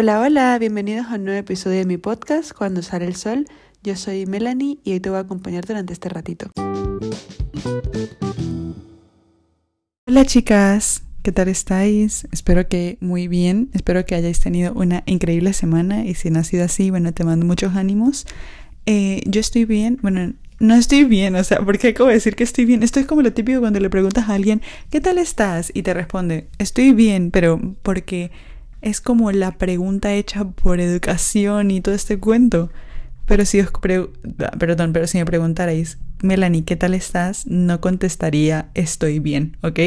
Hola, hola, bienvenidos a un nuevo episodio de mi podcast Cuando sale el sol. Yo soy Melanie y hoy te voy a acompañar durante este ratito. Hola chicas, ¿qué tal estáis? Espero que muy bien, espero que hayáis tenido una increíble semana y si no ha sido así, bueno, te mando muchos ánimos. Eh, yo estoy bien, bueno, no estoy bien, o sea, ¿por qué acabo de decir que estoy bien? Esto es como lo típico cuando le preguntas a alguien, ¿qué tal estás? Y te responde, estoy bien, pero porque es como la pregunta hecha por educación y todo este cuento. Pero si os perdón, pero si me preguntarais, Melanie, ¿qué tal estás? No contestaría estoy bien, ¿ok?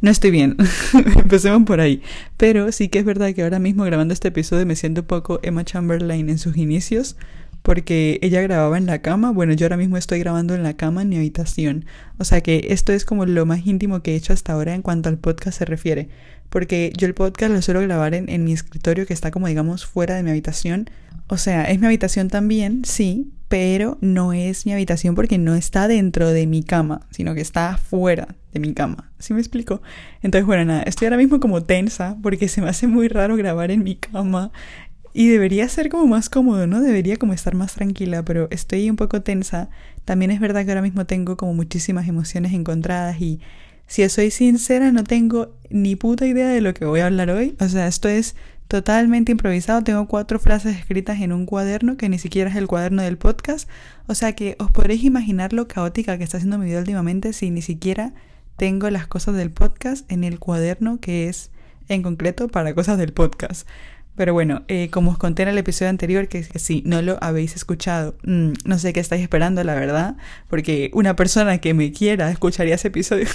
No estoy bien. Empecemos por ahí. Pero sí que es verdad que ahora mismo grabando este episodio me siento un poco Emma Chamberlain en sus inicios porque ella grababa en la cama. Bueno, yo ahora mismo estoy grabando en la cama en mi habitación. O sea que esto es como lo más íntimo que he hecho hasta ahora en cuanto al podcast se refiere. Porque yo el podcast lo suelo grabar en, mi escritorio que está como digamos fuera de mi habitación. O sea, es mi habitación también, sí, pero no es mi habitación porque no está dentro de mi cama, sino que está fuera de mi cama. ¿Sí me explico? Entonces, bueno, nada, estoy ahora mismo como tensa porque se me hace muy raro grabar en mi cama y debería ser como más cómodo, ¿no? Debería como estar más tranquila, pero estoy un poco tensa. También es verdad que ahora mismo tengo como muchísimas emociones encontradas y si soy sincera no tengo ni puta idea de lo que voy a hablar hoy. O sea, esto es totalmente improvisado. Tengo cuatro frases escritas en un cuaderno que ni siquiera es el cuaderno del podcast. O sea que os podréis imaginar lo caótica que está haciendo mi vida últimamente si ni siquiera tengo las cosas del podcast en el cuaderno que es en concreto para cosas del podcast. Pero bueno, eh, como os conté en el episodio anterior, que, si no lo habéis escuchado, mm, no sé qué estáis esperando, la verdad, porque una persona que me quiera escucharía ese episodio.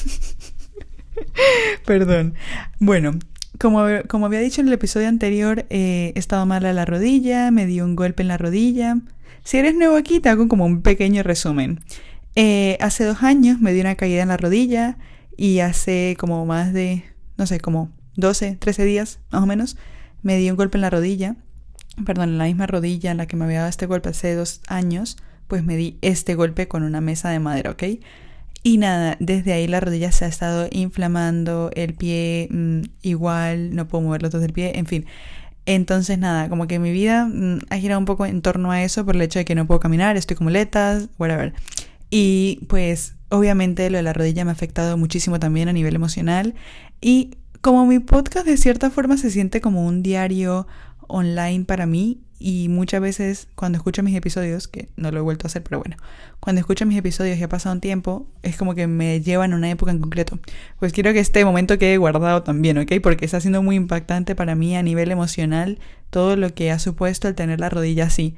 Perdón. Bueno, como, como, había dicho en el episodio anterior, eh, he estado mala la rodilla, me dio un golpe en la rodilla. Si eres nuevo aquí, te hago como un pequeño resumen. Eh, hace dos años me dio una caída en la rodilla y hace como más de, no sé, como 12, 13 días más o menos, me di un golpe en la rodilla, perdón, en la misma rodilla en la que me había dado este golpe hace dos años, pues me di este golpe con una mesa de madera, ¿ok? Y nada, desde ahí la rodilla se ha estado inflamando, el pie mm, igual, no puedo mover los dos del pie, en fin. Entonces nada, como que mi vida mm, ha girado un poco en torno a eso por el hecho de que no puedo caminar, estoy como letas, whatever. Y pues obviamente lo de la rodilla me ha afectado muchísimo también a nivel emocional y como mi podcast de cierta forma se siente como un diario online para mí y muchas veces cuando escucho mis episodios, que no lo he vuelto a hacer, pero bueno, cuando escucho mis episodios y ha pasado un tiempo, es como que me llevan a una época en concreto. Pues quiero que este momento quede guardado también, ¿ok? Porque está siendo muy impactante para mí a nivel emocional todo lo que ha supuesto el tener la rodilla así.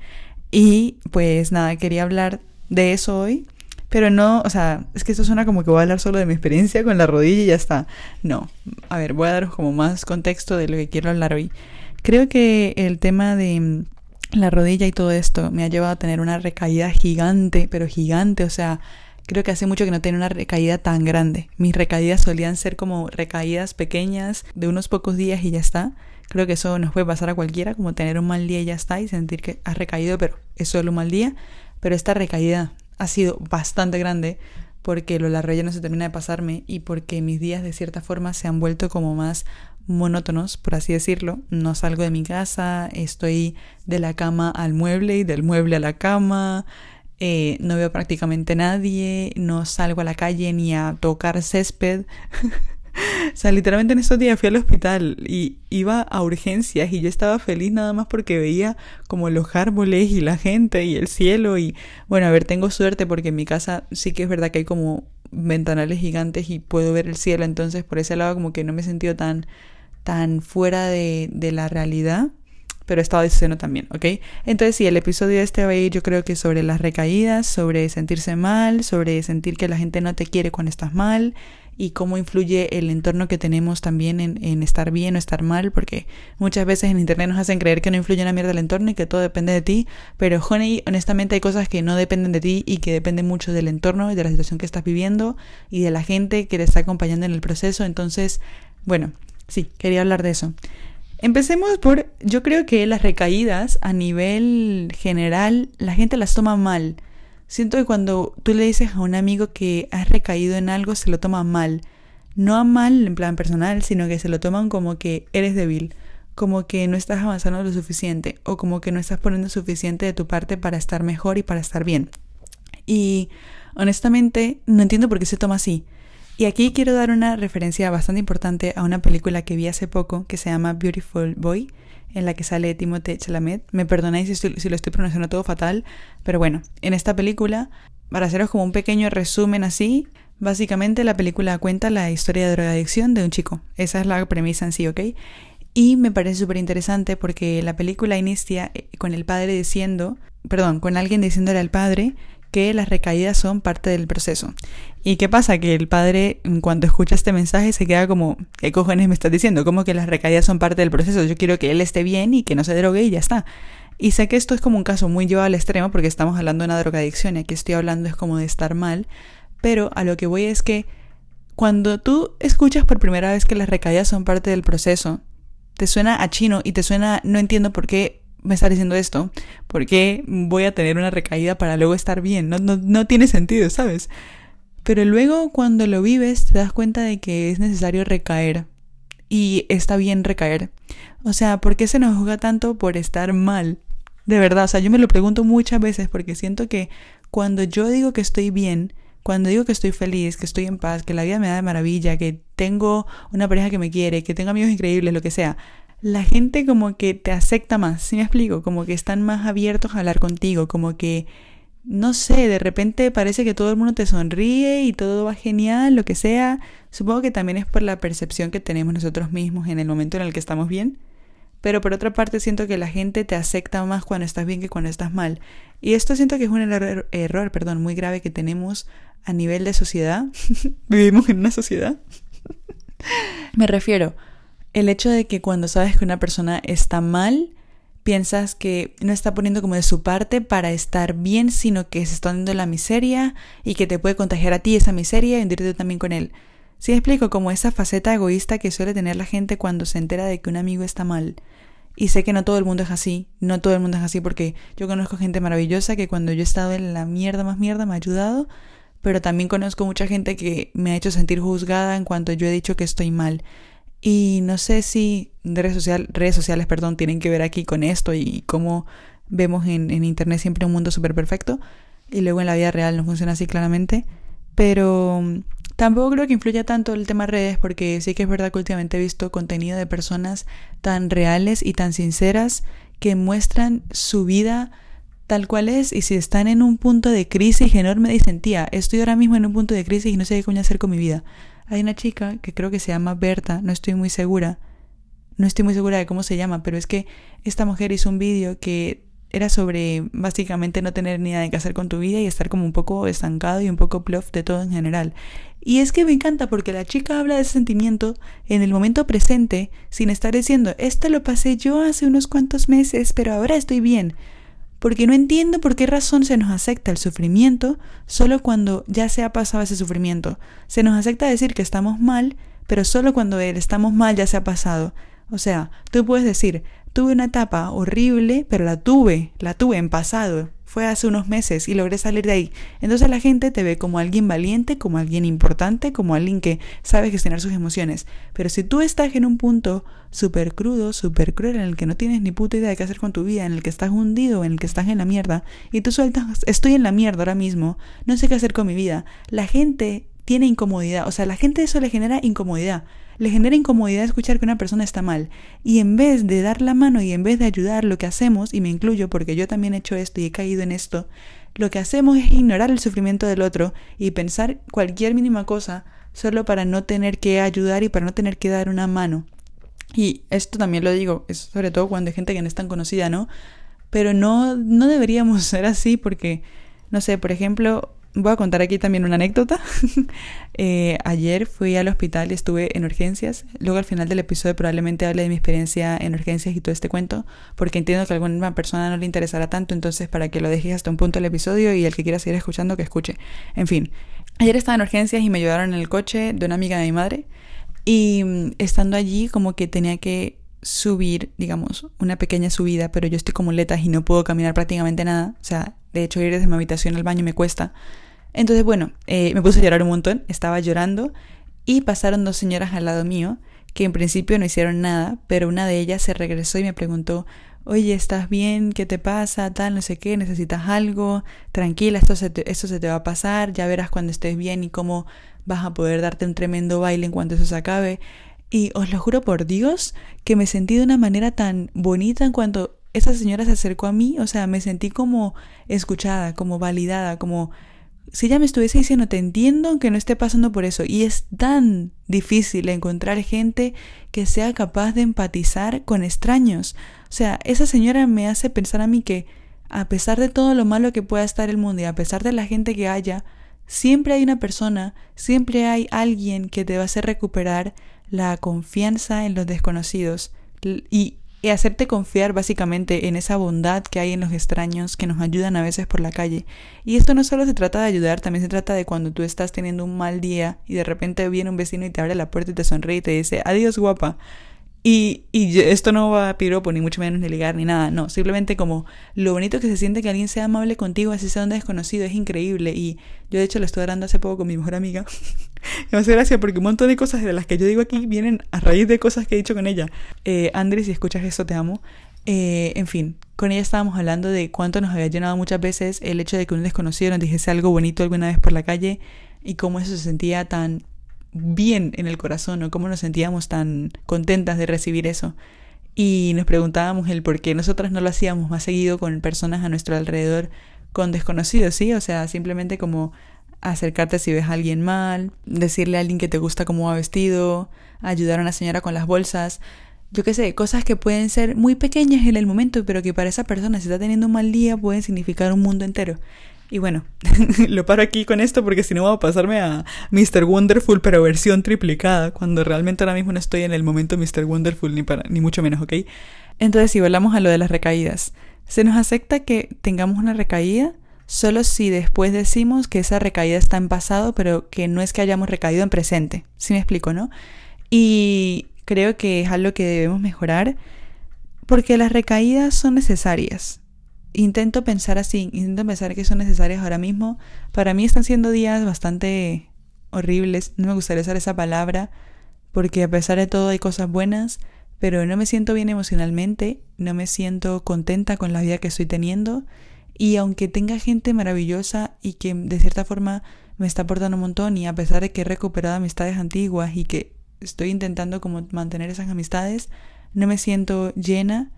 Y pues nada, quería hablar de eso hoy pero no, o sea, es que esto suena como que voy a hablar solo de mi experiencia con la rodilla y ya está. No, a ver, voy a daros como más contexto de lo que quiero hablar hoy. Creo que el tema de mm, la rodilla y todo esto me ha llevado a tener una recaída gigante, pero gigante, o sea, creo que hace mucho que no tenía una recaída tan grande. Mis recaídas solían ser como recaídas pequeñas de unos pocos días y ya está. Creo que eso nos puede pasar a cualquiera, como tener un mal día y ya está, y sentir que has recaído, pero es solo un mal día. Pero esta recaída ha sido bastante grande porque lo la rodilla no se termina de pasarme y porque mis días de cierta forma se han vuelto como más monótonos, por así decirlo. No salgo de mi casa, estoy de la cama al mueble y del mueble a la cama, eh, no veo prácticamente nadie, no salgo a la calle ni a tocar césped. O sea, literalmente en estos días fui al hospital y iba a urgencias y yo estaba feliz nada más porque veía como los árboles y la gente y el cielo y bueno, a ver, tengo suerte porque en mi casa sí que es verdad que hay como ventanales gigantes y puedo ver el cielo, entonces por ese lado como que no me he sentido tan tan fuera de, de la realidad pero he estado diciendo también, ¿ok? Entonces sí, el episodio de este va a ir yo creo que sobre las recaídas, sobre sentirse mal, sobre sentir que la gente no te quiere cuando estás mal, y cómo influye el entorno que tenemos también en, estar bien o estar mal, porque muchas veces en internet nos hacen creer que no influye una mierda el entorno y que todo depende de ti, pero honey, honestamente hay cosas que no dependen de ti y que dependen mucho del entorno y de la situación que estás viviendo y de la gente que te está acompañando en el proceso, entonces, bueno, sí, quería hablar de eso. Empecemos por, yo creo que las recaídas a nivel general, la gente las toma mal. Siento que cuando tú le dices a un amigo que has recaído en algo, se lo toma mal. No a mal en plan personal, sino que se lo toman como que eres débil. como que no estás avanzando lo suficiente o como que no estás poniendo suficiente de tu parte para estar mejor y para estar bien. Y honestamente no entiendo por qué se toma así. Y aquí quiero dar una referencia bastante importante a una película que vi hace poco que se llama Beautiful Boy, en la que sale Timothée Chalamet. Me perdonáis si, lo estoy pronunciando todo fatal, pero bueno, en esta película, para haceros como un pequeño resumen así, básicamente la película cuenta la historia de drogadicción de un chico. Esa es la premisa en sí, ¿ok? Y me parece súper interesante porque la película inicia eh, con el padre diciendo, perdón, con alguien diciéndole al padre que las recaídas son parte del proceso. ¿Y qué pasa? Que el padre, en cuanto escucha este mensaje, se queda como, ¿qué cojones me estás diciendo? Como que las recaídas son parte del proceso. Yo quiero que él esté bien y que no se drogue y ya está. Y sé que esto es como un caso muy llevado al extremo porque estamos hablando de una drogadicción y aquí estoy hablando es como de estar mal. Pero a lo que voy es que cuando tú escuchas por primera vez que las recaídas son parte del proceso, te suena a chino y te suena, no entiendo por qué me está diciendo esto, por qué voy a tener una recaída para luego estar bien, no, no, no tiene sentido, ¿sabes? Pero luego cuando lo vives te das cuenta de que es necesario recaer y está bien recaer. O sea, ¿por qué se nos juzga tanto por estar mal? De verdad, o sea, yo me lo pregunto muchas veces porque siento que cuando yo digo que estoy bien, cuando digo que estoy feliz, que estoy en paz, que la vida me da de maravilla, que tengo una pareja que me quiere, que tengo amigos increíbles, lo que sea, la gente como que te acepta más, ¿sí me explico? Como que están más abiertos a hablar contigo, como que, no sé, de repente parece que todo el mundo te sonríe y todo va genial, lo que sea. Supongo que también es por la percepción que tenemos nosotros mismos en el momento en el que estamos bien. Pero por otra parte siento que la gente te acepta más cuando estás bien que cuando estás mal. Y esto siento que es un error, perdón, muy grave que tenemos a nivel de sociedad. Vivimos en una sociedad. Me refiero, el hecho de que cuando sabes que una persona está mal, piensas que no está poniendo como de su parte para estar bien, sino que se está dando la miseria y que te puede contagiar a ti esa miseria y hundirte también con él. Si explico como esa faceta egoísta que suele tener la gente cuando se entera de que un amigo está mal. Y sé que no todo el mundo es así, no todo el mundo es así porque yo conozco gente maravillosa que cuando yo he estado en la mierda más mierda me ha ayudado, pero también conozco mucha gente que me ha hecho sentir juzgada en cuanto yo he dicho que estoy mal. Y no sé si redes, social, redes sociales perdón, tienen que ver aquí con esto y cómo vemos en, Internet siempre un mundo súper perfecto y luego en la vida real no funciona así claramente. Pero mm, tampoco creo que influya tanto el tema redes porque sí que es verdad que últimamente he visto contenido de personas tan reales y tan sinceras que muestran su vida tal cual es y si están en un punto de crisis enorme dicen tía estoy ahora mismo en un punto de crisis y no sé qué coño hacer con mi vida hay una chica que creo que se llama Berta, no estoy muy segura. No estoy muy segura de cómo se llama, pero es que esta mujer hizo un vídeo que era sobre básicamente no tener ni nada que hacer con tu vida y estar como un poco estancado y un poco plof de todo en general. Y es que me encanta porque la chica habla de ese sentimiento en el momento presente sin estar diciendo esto lo pasé yo hace unos cuantos meses, pero ahora estoy bien porque no entiendo por qué razón se nos acepta el sufrimiento solo cuando ya se ha pasado ese sufrimiento. Se nos acepta decir que estamos mal, pero solo cuando el estamos mal ya se ha pasado. O sea, tú puedes decir, tuve una etapa horrible, pero la tuve, la tuve en pasado, fue hace unos meses y logré salir de ahí. Entonces la gente te ve como alguien valiente, como alguien importante, como alguien que sabe gestionar sus emociones. Pero si tú estás en un punto súper crudo, súper cruel, en el que no tienes ni puta idea de qué hacer con tu vida, en el que estás hundido, en el que estás en la mierda, y tú sueltas, estoy en la mierda ahora mismo, no sé qué hacer con mi vida, la gente tiene incomodidad, o sea, la gente eso le genera incomodidad le genera incomodidad escuchar que una persona está mal. Y en vez de dar la mano y en vez de ayudar, lo que hacemos, y me incluyo porque yo también he hecho esto y he caído en esto, lo que hacemos es ignorar el sufrimiento del otro y pensar cualquier mínima cosa solo para no tener que ayudar y para no tener que dar una mano. Y esto también lo digo, es sobre todo cuando hay gente que no es tan conocida, ¿no? Pero no, no deberíamos ser así porque, no sé, por ejemplo, Voy a contar aquí también una anécdota. Eh, ayer fui al hospital y estuve en urgencias. Luego al final del episodio probablemente hable de mi experiencia en urgencias y todo este cuento, porque entiendo que a alguna persona no le interesará tanto, entonces para que lo dejes hasta un punto del episodio y el que quiera seguir escuchando, que escuche. En fin, ayer estaba en urgencias y me ayudaron en el coche de una amiga de mi madre y mm, estando allí como que tenía que subir, digamos, una pequeña subida, pero yo estoy como letas y no puedo caminar prácticamente nada. O sea, de hecho, ir desde mi habitación al baño me cuesta. Entonces, bueno, eh, me puse a llorar un montón, estaba llorando y pasaron dos señoras al lado mío que en principio no hicieron nada, pero una de ellas se regresó y me preguntó, oye, ¿estás bien? ¿Qué te pasa? Tal, no sé qué, ¿necesitas algo? Tranquila, esto se esto se te va a pasar, ya verás cuando estés bien y cómo vas a poder darte un tremendo baile en cuanto eso se acabe. Y os lo juro por Dios que me sentí de una manera tan bonita en cuanto esa señora se acercó a mí, o sea, me sentí como escuchada, como validada, como si ella me estuviese diciendo te entiendo aunque no esté pasando por eso. Y es tan difícil encontrar gente que sea capaz de empatizar con extraños. O sea, esa señora me hace pensar a mí que a pesar de todo lo malo que pueda estar el mundo y a pesar de la gente que haya, siempre hay una persona, siempre hay alguien que te va a hacer recuperar la confianza en los desconocidos y, hacerte confiar básicamente en esa bondad que hay en los extraños que nos ayudan a veces por la calle. Y esto no solo se trata de ayudar, también se trata de cuando tú estás teniendo un mal día y de repente viene un vecino y te abre la puerta y te sonríe y te dice, adiós guapa. Y, esto no va a piropo, ni mucho menos ni ligar, ni nada, no, simplemente como lo bonito que se siente que alguien sea amable contigo, así sea un desconocido, es increíble. Y yo de hecho lo estoy hablando hace poco con mi mejor amiga. me hace gracia porque un montón de cosas de las que yo digo aquí vienen a raíz de cosas que he dicho con ella. Eh, Andrés, si escuchas eso, te amo. Eh, en fin, con ella estábamos hablando de cuánto nos había llenado muchas veces el hecho de que un desconocido nos dijese algo bonito alguna vez por la calle y cómo eso se sentía tan bien en el corazón o cómo nos sentíamos tan contentas de recibir eso. Y nos preguntábamos el por qué nosotras no lo hacíamos más seguido con personas a nuestro alrededor, con desconocidos, ¿sí? O sea, simplemente como acercarte si ves a alguien mal, decirle a alguien que te gusta cómo va vestido, ayudar a una señora con las bolsas, yo qué sé, cosas que pueden ser muy pequeñas en el momento, pero que para esa persona, si está teniendo un mal día, pueden significar un mundo entero. Y bueno, lo paro aquí con esto porque si no voy a pasarme a Mr. Wonderful, pero versión triplicada, cuando realmente ahora mismo no estoy en el momento Mr. Wonderful, ni, para, ni mucho menos, ¿ok? Entonces, si volvamos a lo de las recaídas, se nos acepta que tengamos una recaída solo si después decimos que esa recaída está en pasado, pero que no es que hayamos recaído en presente. ¿Sí me explico, no? Y creo que es algo que debemos mejorar porque las recaídas son necesarias intento pensar así, intento pensar que son necesarias ahora mismo. Para mí están siendo días bastante horribles, no me gustaría usar esa palabra, porque a pesar de todo hay cosas buenas, pero no me siento bien emocionalmente, no me siento contenta con la vida que estoy teniendo, y aunque tenga gente maravillosa y que de cierta forma me está aportando un montón, y a pesar de que he recuperado amistades antiguas y que estoy intentando como mantener esas amistades, no me siento llena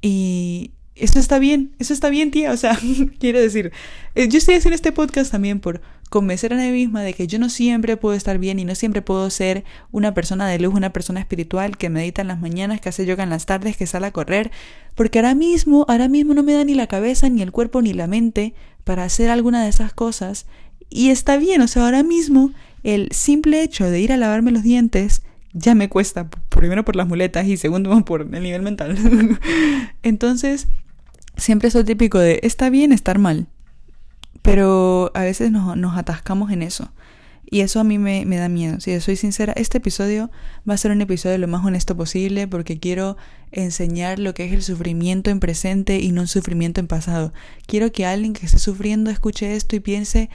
y eso está bien, eso está bien, tía. O sea, quiero decir, eh, yo estoy haciendo este podcast también por convencer a mí misma de que yo no siempre puedo estar bien y no siempre puedo ser una persona de luz, una persona espiritual que medita en las mañanas, que hace yoga en las tardes, que sale a correr, porque ahora mismo, ahora mismo no me da ni la cabeza, ni el cuerpo, ni la mente para hacer alguna de esas cosas. Y está bien, o sea, ahora mismo el simple hecho de ir a lavarme los dientes ya me cuesta, primero por las muletas y segundo por el nivel mental. Entonces, siempre es lo típico de está bien estar mal, pero a veces nos, atascamos en eso. Y eso a mí me, da miedo. Si soy sincera, este episodio va a ser un episodio lo más honesto posible porque quiero enseñar lo que es el sufrimiento en presente y no un sufrimiento en pasado. Quiero que alguien que esté sufriendo escuche esto y piense,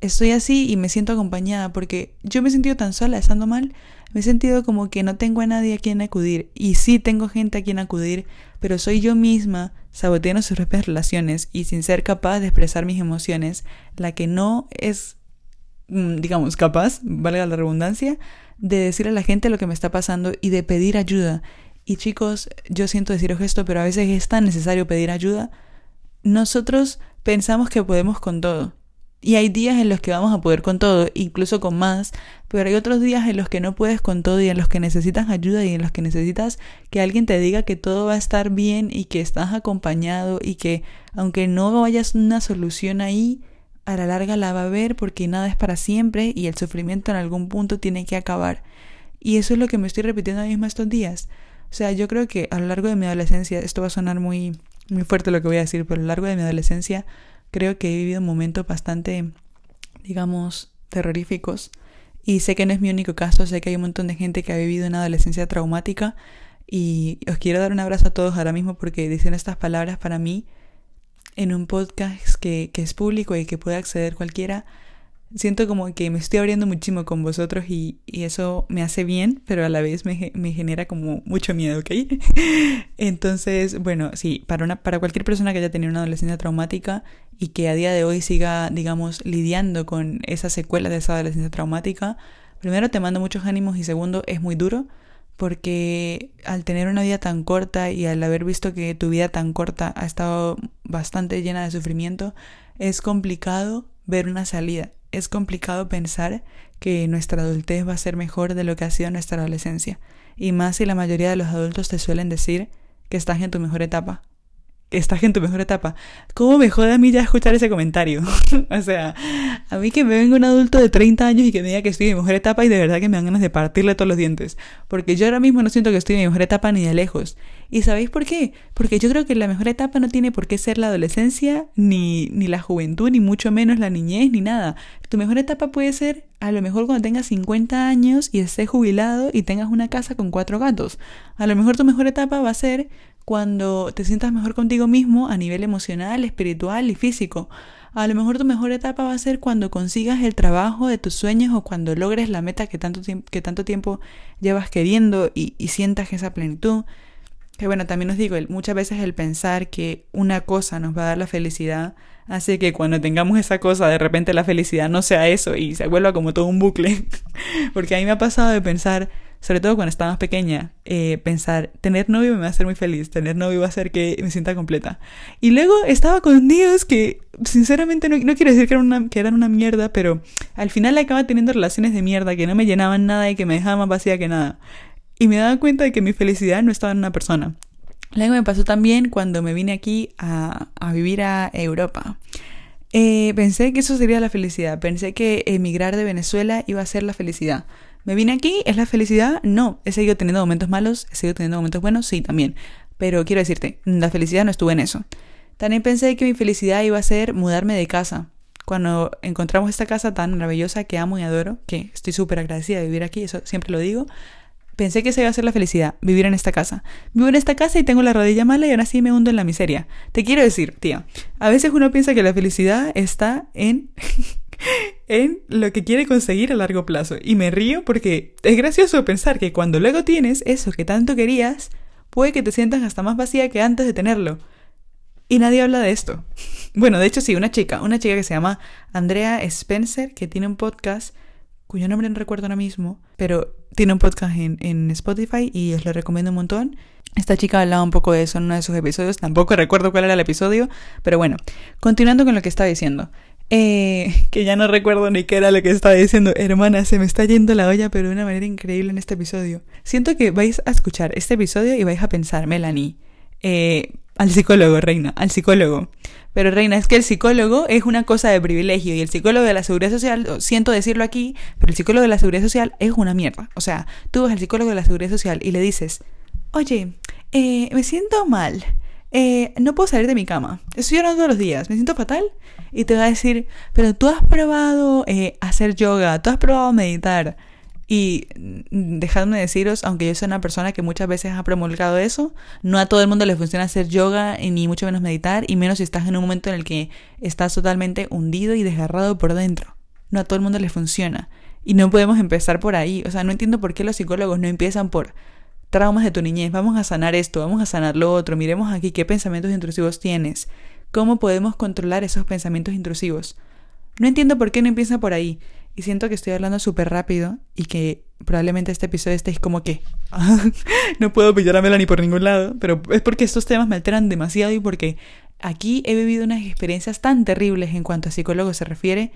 estoy así y me siento acompañada porque yo me he sentido tan sola estando mal, me he sentido como que no tengo a nadie a quien acudir y sí tengo gente a quien acudir, pero soy yo misma saboteando sus propias relaciones y sin ser capaz de expresar mis emociones, la que no es, mm, digamos, capaz, valga la redundancia, de decir a la gente lo que me está pasando y de pedir ayuda. Y chicos, yo siento deciros esto, pero a veces es tan necesario pedir ayuda. Nosotros pensamos que podemos con todo. Y hay días en los que vamos a poder con todo, incluso con más, pero hay otros días en los que no puedes con todo y en los que necesitas ayuda y en los que necesitas que alguien te diga que todo va a estar bien y que estás acompañado y que aunque no vayas una solución ahí, a la larga la va a haber porque nada es para siempre y el sufrimiento en algún punto tiene que acabar. Y eso es lo que me estoy repitiendo ahora mismo estos días. O sea, yo creo que a lo largo de mi adolescencia, esto va a sonar muy, muy fuerte lo que voy a decir, pero a lo largo de mi adolescencia creo que he vivido momentos bastante, digamos, terroríficos. Y sé que no es mi único caso, sé que hay un montón de gente que ha vivido una adolescencia traumática. Y os quiero dar un abrazo a todos ahora mismo porque dicen estas palabras para mí en un podcast que, que es público y que puede acceder cualquiera. Siento como que me estoy abriendo muchísimo con vosotros y, eso me hace bien, pero a la vez me, me, genera como mucho miedo, ¿ok? Entonces, bueno, sí, para, una, para cualquier persona que haya tenido una adolescencia traumática y que a día de hoy siga, digamos, lidiando con esa secuela de esa adolescencia traumática, primero te mando muchos ánimos y segundo, es muy duro porque al tener una vida tan corta y al haber visto que tu vida tan corta ha estado bastante llena de sufrimiento, es complicado ver una salida. Es complicado pensar que nuestra adultez va a ser mejor de lo que ha sido nuestra adolescencia. Y más si la mayoría de los adultos te suelen decir que estás en tu mejor etapa estás en tu mejor etapa. ¿Cómo me jode a mí ya escuchar ese comentario? o sea, a mí que me venga un adulto de 30 años y que me diga que estoy en mi mejor etapa y de verdad que me dan ganas de partirle todos los dientes. Porque yo ahora mismo no siento que estoy en mi mejor etapa ni de lejos. ¿Y sabéis por qué? Porque yo creo que la mejor etapa no tiene por qué ser la adolescencia, ni, ni la juventud, ni mucho menos la niñez, ni nada. Tu mejor etapa puede ser a lo mejor cuando tengas 50 años y estés jubilado y tengas una casa con cuatro gatos. A lo mejor tu mejor etapa va a ser cuando te sientas mejor contigo mismo a nivel emocional, espiritual y físico. A lo mejor tu mejor etapa va a ser cuando consigas el trabajo de tus sueños o cuando logres la meta que tanto, que tanto tiempo llevas queriendo y, y sientas esa plenitud. Que bueno, también os digo, muchas veces el pensar que una cosa nos va a dar la felicidad hace que cuando tengamos esa cosa, de repente la felicidad no sea eso y se vuelva como todo un bucle. Porque a mí me ha pasado de pensar, sobre todo cuando estaba más pequeña, eh, pensar, tener novio me va a hacer muy feliz, tener novio va a hacer que me sienta completa. Y luego estaba con Dios que, sinceramente, no, no quiero decir que eran, una, que eran una mierda, pero al final acaba teniendo relaciones de mierda que no me llenaban nada y que me dejaban más vacía que nada. Y me daba cuenta de que mi felicidad no estaba en una persona. Luego me pasó también cuando me vine aquí a, a vivir a Europa. Eh, pensé que eso sería la felicidad. Pensé que emigrar de Venezuela iba a ser la felicidad. ¿Me vine aquí? ¿Es la felicidad? No. ¿He seguido teniendo momentos malos? ¿He seguido teniendo momentos buenos? Sí, también. Pero quiero decirte, la felicidad no estuvo en eso. También pensé que mi felicidad iba a ser mudarme de casa. Cuando encontramos esta casa tan maravillosa que amo y adoro, que estoy súper agradecida de vivir aquí, eso siempre lo digo, pensé que esa iba a ser la felicidad, vivir en esta casa. Vivo en esta casa y tengo la rodilla mala y ahora sí me hundo en la miseria. Te quiero decir, tía, a veces uno piensa que la felicidad está en en lo que quiere conseguir a largo plazo. Y me río porque es gracioso pensar que cuando luego tienes eso que tanto querías, puede que te sientas hasta más vacía que antes de tenerlo. Y nadie habla de esto. Bueno, de hecho sí, una chica, una chica que se llama Andrea Spencer, que tiene un podcast, cuyo nombre no recuerdo ahora mismo, pero tiene un podcast en, en Spotify y os lo recomiendo un montón. Esta chica hablaba un poco de eso en uno de sus episodios, tampoco recuerdo cuál era el episodio, pero bueno, continuando con lo que estaba diciendo. Eh, que ya no recuerdo ni qué era lo que estaba diciendo. Hermana, se me está yendo la olla, pero de una manera increíble en este episodio. Siento que vais a escuchar este episodio y vais a pensar, Melanie, eh, al psicólogo, reina, al psicólogo. Pero reina, es que el psicólogo es una cosa de privilegio y el psicólogo de la seguridad social, siento decirlo aquí, pero el psicólogo de la seguridad social es una mierda. O sea, tú vas al psicólogo de la seguridad social y le dices, oye, eh, me siento mal eh, no puedo salir de mi cama. Estoy llorando todos los días, me siento fatal. Y te va a decir, pero tú has probado eh, hacer yoga, tú has probado meditar. Y mm, dejadme deciros, aunque yo soy una persona que muchas veces ha promulgado eso, no a todo el mundo le funciona hacer yoga, ni mucho menos meditar, y menos si estás en un momento en el que estás totalmente hundido y desgarrado por dentro. No a todo el mundo le funciona. Y no podemos empezar por ahí. O sea, no entiendo por qué los psicólogos no empiezan por traumas de tu niñez, vamos a sanar esto, vamos a sanar lo otro, miremos aquí qué pensamientos intrusivos tienes, cómo podemos controlar esos pensamientos intrusivos. No entiendo por qué no empieza por ahí y siento que estoy hablando súper rápido y que probablemente este episodio estéis como que no puedo pillar a Melanie por ningún lado, pero es porque estos temas me alteran demasiado y porque aquí he vivido unas experiencias tan terribles en cuanto a psicólogo se refiere,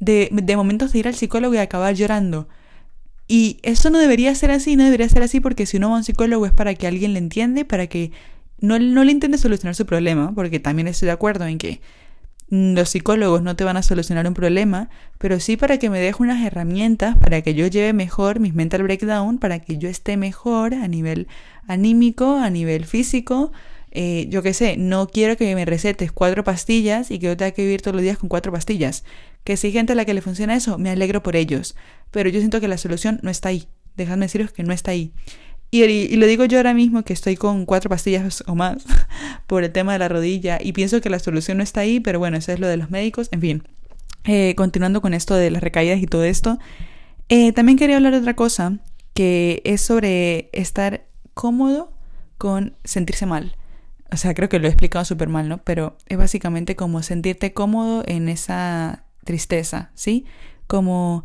de, de momentos de ir al psicólogo y acabar llorando y eso no debería ser así, no debería ser así porque si uno va a un psicólogo es para que alguien le entiende, para que no, no le intente solucionar su problema, porque también estoy de acuerdo en que los psicólogos no te van a solucionar un problema, pero sí para que me deje unas herramientas para que yo lleve mejor mis mental breakdown, para que yo esté mejor a nivel anímico, a nivel físico. Eh, yo qué sé, no quiero que me recetes cuatro pastillas y que yo tenga que vivir todos los días con cuatro pastillas. Que si hay gente a la que le funciona eso, me alegro por ellos. Pero yo siento que la solución no está ahí. Dejadme deciros que no está ahí. Y, y, lo digo yo ahora mismo que estoy con cuatro pastillas o más por el tema de la rodilla y pienso que la solución no está ahí, pero bueno, eso es lo de los médicos, en fin. eh, continuando con esto de las recaídas y todo esto, eh, también quería hablar de otra cosa que es sobre estar cómodo con sentirse mal. O sea, creo que lo he explicado súper mal, ¿no? Pero es básicamente como sentirte cómodo en esa tristeza, ¿sí? Como,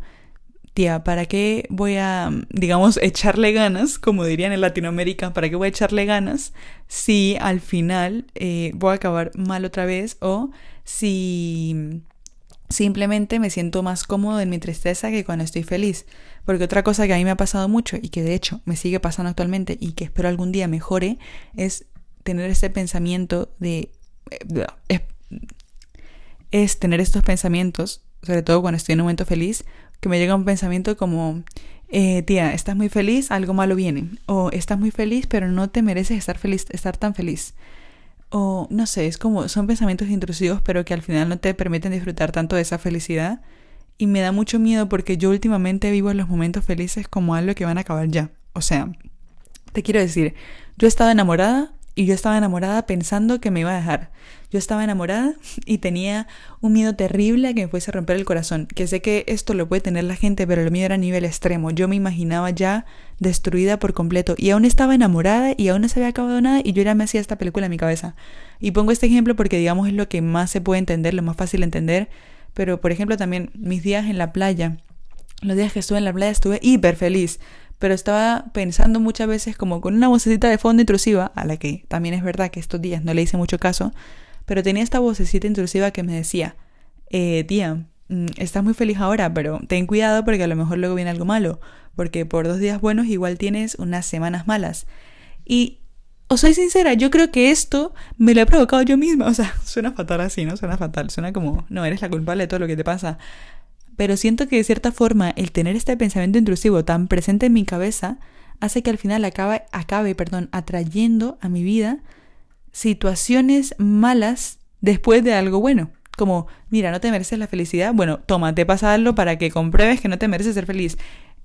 tía, ¿para qué voy a, digamos, echarle ganas, como dirían en Latinoamérica, ¿para qué voy a echarle ganas si al final eh, voy a acabar mal otra vez o si simplemente me siento más cómodo en mi tristeza que cuando estoy feliz? Porque otra cosa que a mí me ha pasado mucho y que de hecho me sigue pasando actualmente y que espero algún día mejore es tener ese pensamiento de... Eh, es, tener estos pensamientos, sobre todo cuando estoy en un momento feliz, que me llega un pensamiento como, eh, tía, estás muy feliz, algo malo viene. O estás muy feliz, pero no te mereces estar feliz, estar tan feliz. O no sé, es como, son pensamientos intrusivos, pero que al final no te permiten disfrutar tanto de esa felicidad. Y me da mucho miedo porque yo últimamente vivo los momentos felices como algo que van a acabar ya. O sea, te quiero decir, yo he estado enamorada y yo estaba enamorada pensando que me iba a dejar. Yo estaba enamorada y tenía un miedo terrible a que me fuese a romper el corazón. Que sé que esto lo puede tener la gente, pero el miedo era a nivel extremo. Yo me imaginaba ya destruida por completo. Y aún estaba enamorada y aún no se había acabado nada y yo ya me hacía esta película en mi cabeza. Y pongo este ejemplo porque digamos es lo que más se puede entender, lo más fácil de entender. Pero por ejemplo también mis días en la playa. Los días que estuve en la playa estuve hiper feliz pero estaba pensando muchas veces como con una vocecita de fondo intrusiva, a la que también es verdad que estos días no le hice mucho caso, pero tenía esta vocecita intrusiva que me decía, eh, tía, mm, estás muy feliz ahora, pero ten cuidado porque a lo mejor luego viene algo malo, porque por dos días buenos igual tienes unas semanas malas. Y os soy sincera, yo creo que esto me lo he provocado yo misma. O sea, suena fatal así, ¿no? Suena fatal. Suena como, no, eres la culpable de todo lo que te pasa. Pero siento que de cierta forma el tener este pensamiento intrusivo tan presente en mi cabeza hace que al final acabe, acabe perdón, atrayendo a mi vida situaciones malas después de algo bueno. Como, mira, no te mereces la felicidad. Bueno, toma, te pasa para que compruebes que no te mereces ser feliz.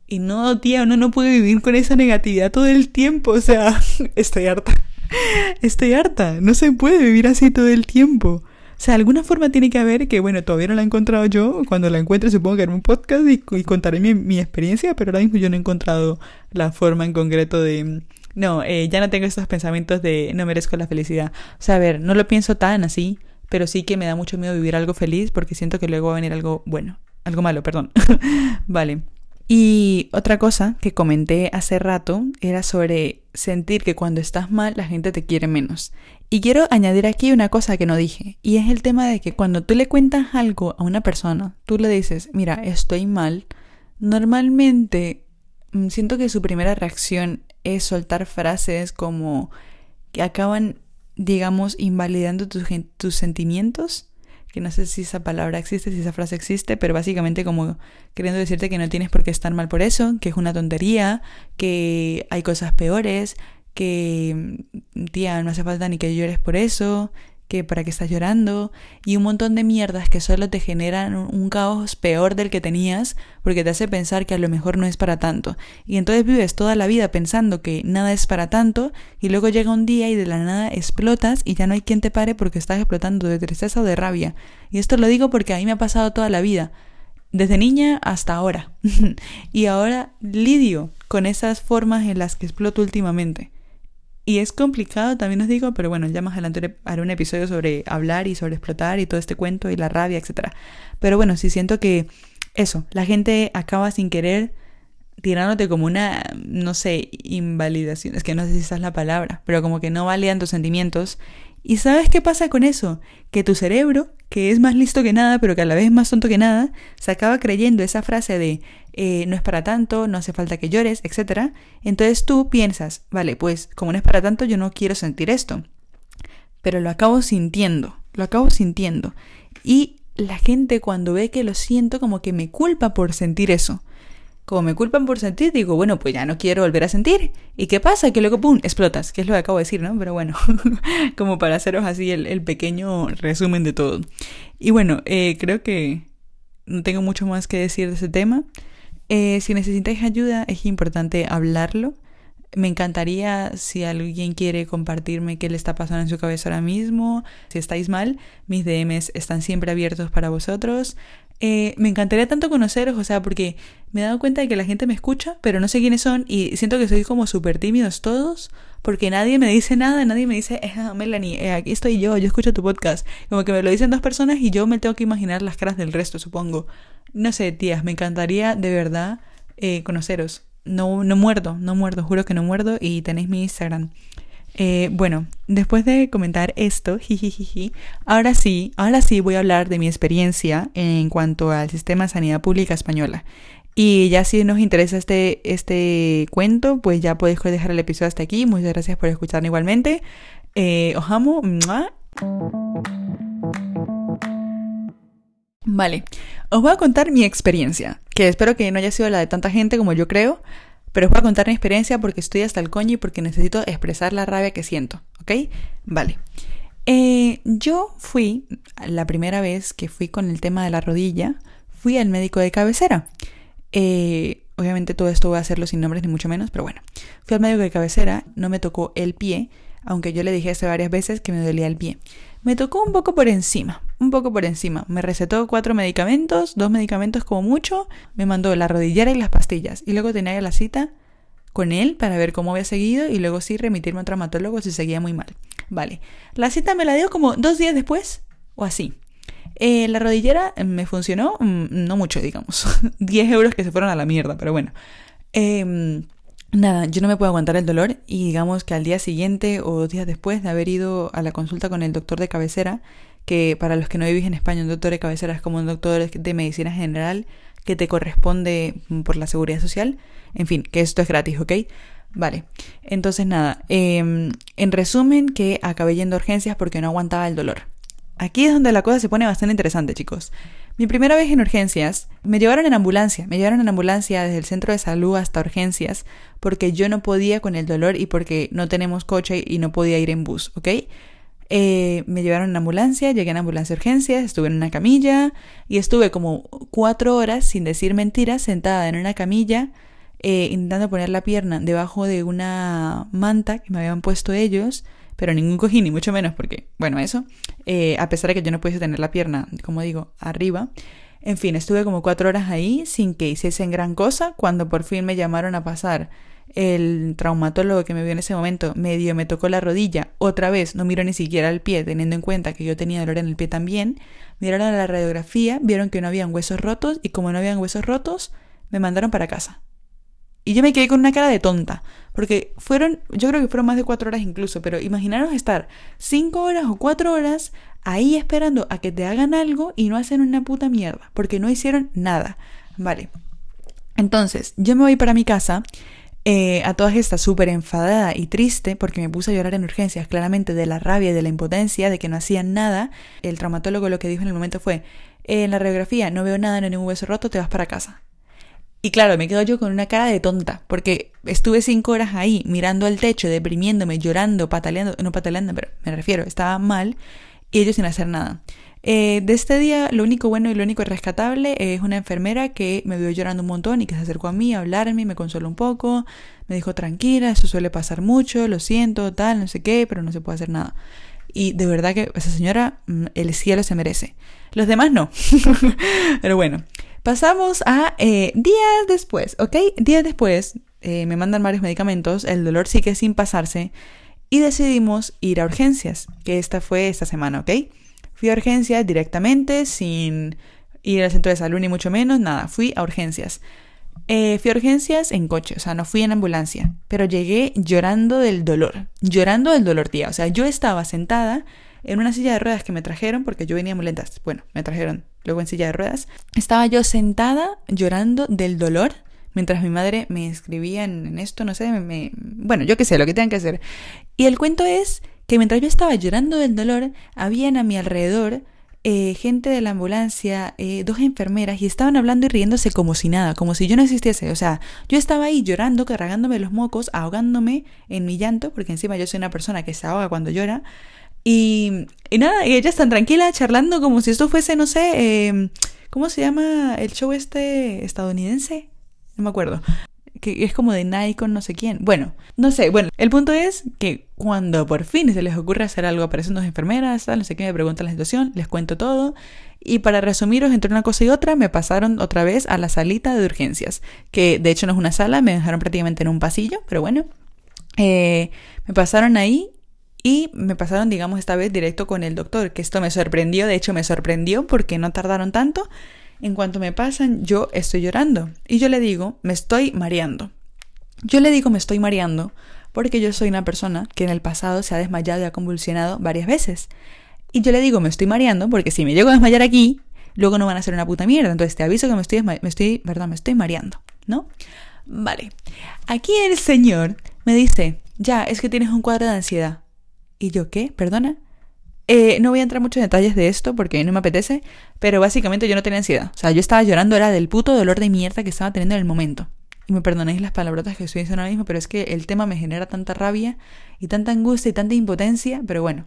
Y no, tía, uno no puede vivir con esa negatividad todo el tiempo. O sea, estoy harta. Estoy harta. No se puede vivir así todo el tiempo. Sea, alguna forma tiene que haber que, bueno, todavía no la he encontrado yo. Cuando la encuentre supongo que haré un podcast y, contaré mi, experiencia, pero ahora mismo yo no he encontrado la forma en concreto de... No, eh, ya no tengo estos pensamientos de no merezco la felicidad. O sea, a ver, no lo pienso tan así, pero sí que me da mucho miedo vivir algo feliz porque siento que luego va a venir algo bueno. Algo malo, perdón. vale. Y otra cosa que comenté hace rato era sobre sentir que cuando estás mal la gente te quiere menos. Y quiero añadir aquí una cosa que no dije, y es el tema de que cuando tú le cuentas algo a una persona, tú le dices, mira, estoy mal, normalmente mm, siento que su primera reacción es soltar frases como que acaban, digamos, invalidando tus, tus sentimientos que no sé si esa palabra existe, si esa frase existe, pero básicamente como queriendo decirte que no tienes por qué estar mal por eso, que es una tontería, que hay cosas peores, que tía, no hace falta ni que llores por eso, que para qué estás llorando y un montón de mierdas que solo te generan un caos peor del que tenías porque te hace pensar que a lo mejor no es para tanto. Y entonces vives toda la vida pensando que nada es para tanto y luego llega un día y de la nada explotas y ya no hay quien te pare porque estás explotando de tristeza o de rabia. Y esto lo digo porque a mí me ha pasado toda la vida. Desde niña hasta ahora. y ahora lidio con esas formas en las que exploto últimamente. Y es complicado, también os digo, pero bueno, ya más adelante haré un episodio sobre hablar y sobre explotar y todo este cuento y la rabia, etc. Pero bueno, sí siento que eso, la gente acaba sin querer tirándote como una, no sé, invalidación, es que no sé si esa es la palabra, pero como que no validan tus sentimientos ¿Y sabes qué pasa con eso? Que tu cerebro, que es más listo que nada, pero que a la vez es más tonto que nada, se acaba creyendo esa frase de eh, no es para tanto, no hace falta que llores, etc. Entonces tú piensas, vale, pues como no es para tanto, yo no quiero sentir esto. Pero lo acabo sintiendo, lo acabo sintiendo. Y la gente cuando ve que lo siento como que me culpa por sentir eso como me culpan por sentir, digo, bueno, pues ya no quiero volver a sentir. ¿Y qué pasa? Que luego, ¡pum!, explotas, que es lo que acabo de decir, ¿no? Pero bueno, como para haceros así el, pequeño resumen de todo. Y bueno, eh, creo que no tengo mucho más que decir de ese tema. Eh, si necesitáis ayuda, es importante hablarlo. Me encantaría si alguien quiere compartirme qué le está pasando en su cabeza ahora mismo. Si estáis mal, mis DMs están siempre abiertos para vosotros. Eh, me encantaría tanto conoceros, o sea, porque me he dado cuenta de que la gente me escucha, pero no sé quiénes son y siento que soy como súper tímidos todos, porque nadie me dice nada, nadie me dice, eh, Melanie, aquí estoy yo, yo escucho tu podcast. Como que me lo dicen dos personas y yo me tengo que imaginar las caras del resto, supongo. No sé, tías, me encantaría de verdad eh, conoceros. No, no muerdo, no muerdo, juro que no muerdo y tenéis mi Instagram. Eh, bueno, después de comentar esto, ahora sí, ahora sí voy a hablar de mi experiencia en cuanto al sistema de sanidad pública española. Y ya si nos interesa este, este cuento, pues ya podéis dejar el episodio hasta aquí. Muchas gracias por escucharme igualmente. Eh, os amo. Vale, os voy a contar mi experiencia, que espero que no haya sido la de tanta gente como yo creo, pero os voy a contar mi experiencia porque estoy hasta el coño y porque necesito expresar la rabia que siento, ¿ok? Vale. Eh, yo fui, la primera vez que fui con el tema de la rodilla, fui al médico de cabecera. Eh, obviamente todo esto voy a hacerlo sin nombres ni mucho menos, pero bueno. Fui al médico de cabecera, no me tocó el pie, aunque yo le dije hace varias veces que me dolía el pie. Me tocó un poco por encima, un poco por encima. Me recetó cuatro medicamentos, dos medicamentos como mucho, me mandó la rodillera y las pastillas. Y luego tenía la cita con él para ver cómo había seguido y luego sí remitirme a un traumatólogo si seguía muy mal. Vale, la cita me la dio como dos días después o así. Eh, la rodillera me funcionó, mm, no mucho, digamos. 10 euros que se fueron a la mierda, pero bueno. Eh, Nada, yo no me puedo aguantar el dolor y digamos que al día siguiente o dos días después de haber ido a la consulta con el doctor de cabecera, que para los que no vivís en España, un doctor de cabecera es como un doctor de medicina general que te corresponde por la seguridad social. En fin, que esto es gratis, ¿ok? Vale, entonces nada, em, en resumen que acabé yendo a urgencias porque no aguantaba el dolor. Aquí es donde la cosa se pone bastante interesante, chicos. Mi primera vez en urgencias, me llevaron en ambulancia, me llevaron en ambulancia desde el centro de salud hasta urgencias, porque yo no podía con el dolor y porque no tenemos coche y no podía ir en bus, ¿ok? Eh, me llevaron en ambulancia, llegué en ambulancia de urgencias, estuve en una camilla y estuve como cuatro horas, sin decir mentiras, sentada en una camilla, eh, intentando poner la pierna debajo de una manta que me habían puesto ellos pero ningún cojín, ni mucho menos, porque, bueno, eso, eh, a pesar de que yo no pudiese tener la pierna, como digo, arriba. En fin, estuve como cuatro horas ahí sin que hiciesen gran cosa. Cuando por fin me llamaron a pasar, el traumatólogo que me vio en ese momento medio me tocó la rodilla. Otra vez, no miró ni siquiera el pie, teniendo en cuenta que yo tenía dolor en el pie también. Miraron la radiografía, vieron que no habían huesos rotos y como no habían huesos rotos, me mandaron para casa. Y yo me quedé con una cara de tonta, porque fueron, yo creo que fueron más de cuatro horas incluso, pero imaginaros estar cinco horas o cuatro horas ahí esperando a que te hagan algo y no hacen una puta mierda, porque no hicieron nada. Vale. Entonces, yo me voy para mi casa, eh, a todas estas súper enfadada y triste, porque me puse a llorar en urgencias, claramente de la rabia y de la impotencia, de que no hacían nada. El traumatólogo lo que dijo en el momento fue, en la radiografía no veo nada, no hay ningún hueso roto, te vas para casa. Y claro, me quedo yo con una cara de tonta, porque estuve cinco horas ahí mirando al techo, deprimiéndome, llorando, pataleando, no pataleando, pero me refiero, estaba mal, y ellos sin hacer nada. Eh, de este día, lo único bueno y lo único rescatable es una enfermera que me vio llorando un montón y que se acercó a mí a hablarme, me consoló un poco, me dijo tranquila, eso suele pasar mucho, lo siento, tal, no sé qué, pero no se puede hacer nada. Y de verdad que esa señora, mm, el cielo se merece. Los demás no. pero bueno. Pasamos a eh, días después, ¿ok? Días después eh, me mandan varios medicamentos, el dolor sigue sin pasarse y decidimos ir a urgencias, que esta fue esta semana, ¿ok? Fui a urgencias directamente, sin ir al centro de salud ni mucho menos, nada, fui a urgencias. Eh, fui a urgencias en coche, o sea, no fui en ambulancia, pero llegué llorando del dolor, llorando del dolor, tía. O sea, yo estaba sentada en una silla de ruedas que me trajeron, porque yo venía muy lentas. Bueno, me trajeron luego en silla de ruedas. Estaba yo sentada llorando del dolor mientras mi madre me escribía en, esto, no sé, me, bueno, yo qué sé, lo que tengan que hacer. Y el cuento es que mientras yo estaba llorando del dolor, habían a mi alrededor eh, gente de la ambulancia, eh, dos enfermeras, y estaban hablando y riéndose como si nada, como si yo no existiese. O sea, yo estaba ahí llorando, cargándome los mocos, ahogándome en mi llanto, porque encima yo soy una persona que se ahoga cuando llora. Y, y nada, y ellas están tranquilas charlando como si esto fuese, no sé, em, ¿cómo se llama el show este estadounidense? No me acuerdo. que es como de Nike con no sé quién. Bueno, no sé. Bueno, el punto es que cuando por fin se les ocurre hacer algo, aparecen dos enfermeras, tal, no sé qué, me preguntan la situación, les cuento todo. Y para resumiros entre una cosa y otra, me pasaron otra vez a la salita de urgencias, que de hecho no es una sala, me dejaron prácticamente en un pasillo, pero bueno. Eh, me pasaron ahí y me pasaron, digamos, esta vez directo con el doctor, que esto me sorprendió, de hecho me sorprendió porque no tardaron tanto. En cuanto me pasan, yo estoy llorando. Y yo le digo, me estoy mareando. Yo le digo, me estoy mareando porque yo soy una persona que en el pasado se ha desmayado y ha convulsionado varias veces. Y yo le digo, me estoy mareando porque si me llego a desmayar aquí, luego no van a ser una puta mierda. Entonces te aviso que me estoy, me estoy, perdón, me estoy mareando, ¿no? Vale. Aquí el señor me dice, ya, es que tienes un cuadro de ansiedad. ¿Y yo qué? ¿Perdona? Eh, no voy a entrar mucho en detalles de esto porque no me apetece, pero básicamente yo no tenía ansiedad. O sea, yo estaba llorando, era del puto dolor de mierda que estaba teniendo en el momento. Y me perdonéis las palabrotas que estoy diciendo ahora mismo, pero es que el tema me genera tanta rabia y tanta angustia y tanta impotencia, pero bueno.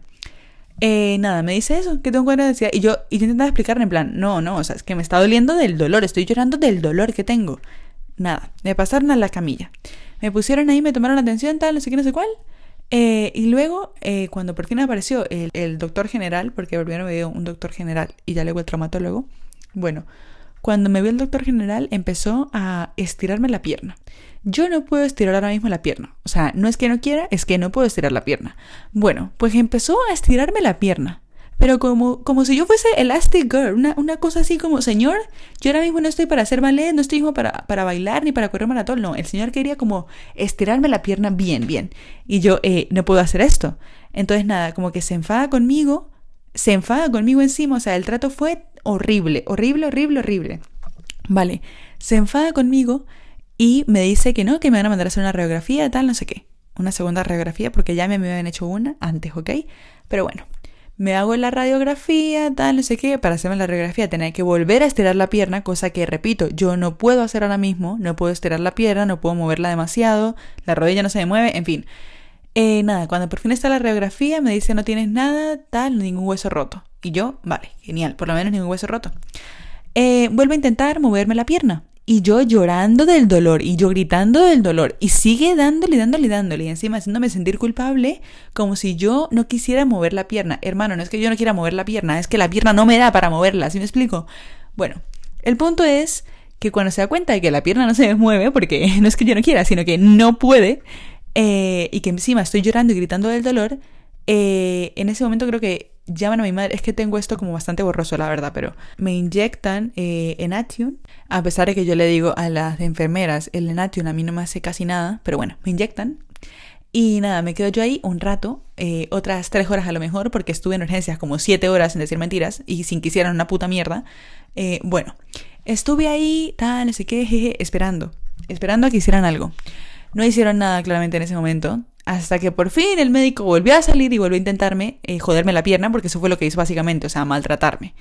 Eh, nada, me dice eso, que tengo cuadro ansiedad. Y yo, y yo intentaba explicarle en plan, no, no, o sea, es que me está doliendo del dolor, estoy llorando del dolor que tengo. Nada, me pasaron a la camilla. Me pusieron ahí, me tomaron la atención, tal, no sé qué, no sé cuál. Eh, y luego, eh, cuando por fin apareció el, doctor general, porque primero me dio un doctor general y ya luego el traumatólogo, bueno, cuando me vio el doctor general empezó a estirarme la pierna. Yo no puedo estirar ahora mismo la pierna. O sea, no es que no quiera, es que no puedo estirar la pierna. Bueno, pues empezó a estirarme la pierna. Pero como, como si yo fuese Elastic Girl, una, una, cosa así como, señor, yo ahora mismo no estoy para hacer ballet, no estoy para, para bailar ni para correr maratón, no, el señor quería como estirarme la pierna bien, bien. Y yo, eh, no puedo hacer esto. Entonces nada, como que se enfada conmigo, se enfada conmigo encima, o sea, el trato fue horrible, horrible, horrible, horrible. Vale, se enfada conmigo y me dice que no, que me van a mandar a hacer una radiografía, tal, no sé qué. Una segunda radiografía, porque ya me habían hecho una antes, ¿ok? Pero bueno, me hago la radiografía, tal, no sé qué, para hacerme la radiografía tenía que volver a estirar la pierna, cosa que, repito, yo no puedo hacer ahora mismo, no puedo estirar la pierna, no puedo moverla demasiado, la rodilla no se me mueve, en fin. Eh, nada, cuando por fin está la radiografía me dice no tienes nada, tal, ningún hueso roto. Y yo, vale, genial, por lo menos ningún hueso roto. Eh, vuelvo a intentar moverme la pierna. Y yo llorando del dolor y yo gritando del dolor y sigue dándole, dándole, dándole y encima haciéndome sentir culpable como si yo no quisiera mover la pierna. Hermano, no es que yo no quiera mover la pierna, es que la pierna no me da para moverla, ¿sí me explico? Bueno, el punto es que cuando se da cuenta de que la pierna no se mueve, porque no es que yo no quiera, sino que no puede, eh, y que encima estoy llorando y gritando del dolor, eh, en ese momento creo que llaman a mi madre, es que tengo esto como bastante borroso, la verdad, pero me inyectan eh, Enation, a pesar de que yo le digo a las enfermeras, el Enation a mí no me hace casi nada, pero bueno, me inyectan. Y nada, me quedo yo ahí un rato, eh, otras tres horas a lo mejor, porque estuve en urgencias como siete horas sin decir mentiras y sin que hicieran una puta mierda. Eh, bueno, estuve ahí, tal, no sé qué, jeje, esperando, esperando a que hicieran algo. No hicieron nada claramente en ese momento. Hasta que por fin el médico volvió a salir y volvió a intentarme eh, joderme la pierna, porque eso fue lo que hizo básicamente, o sea, maltratarme.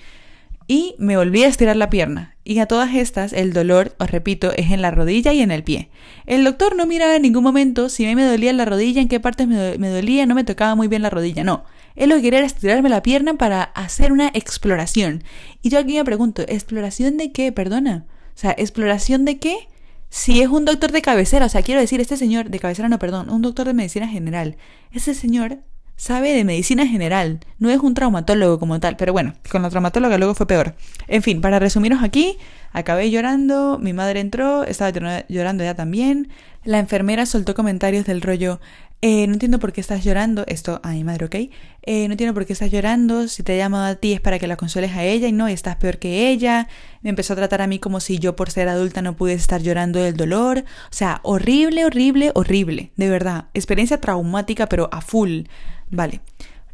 Y me volví a estirar la pierna. Y a todas estas, el dolor, os repito, es en la rodilla y en el pie. El doctor no miraba en ningún momento si a mí me dolía la rodilla, en qué partes me, me dolía, no me tocaba muy bien la rodilla, no. Él lo que quería era estirarme la pierna para hacer una exploración. Y yo aquí me pregunto, ¿exploración de qué? Perdona. O sea, ¿exploración de qué? Si es un doctor de cabecera, o sea, quiero decir, este señor, de cabecera no, perdón, un doctor de medicina general, ese señor sabe de medicina general, no es un traumatólogo como tal, pero bueno, con la traumatóloga luego fue peor. En fin, para resumiros aquí, acabé llorando, mi madre entró, estaba llorando ya también, la enfermera soltó comentarios del rollo, eh, no entiendo por qué estás llorando, esto a mi madre, ¿ok? Eh, no entiendo por qué estás llorando, si te he llamado a ti es para que la consueles a ella y no, y estás peor que ella. Me empezó a tratar a mí como si yo por ser adulta no pudiese estar llorando del dolor. O sea, horrible, horrible, horrible, de verdad. Experiencia traumática, pero a full. Vale.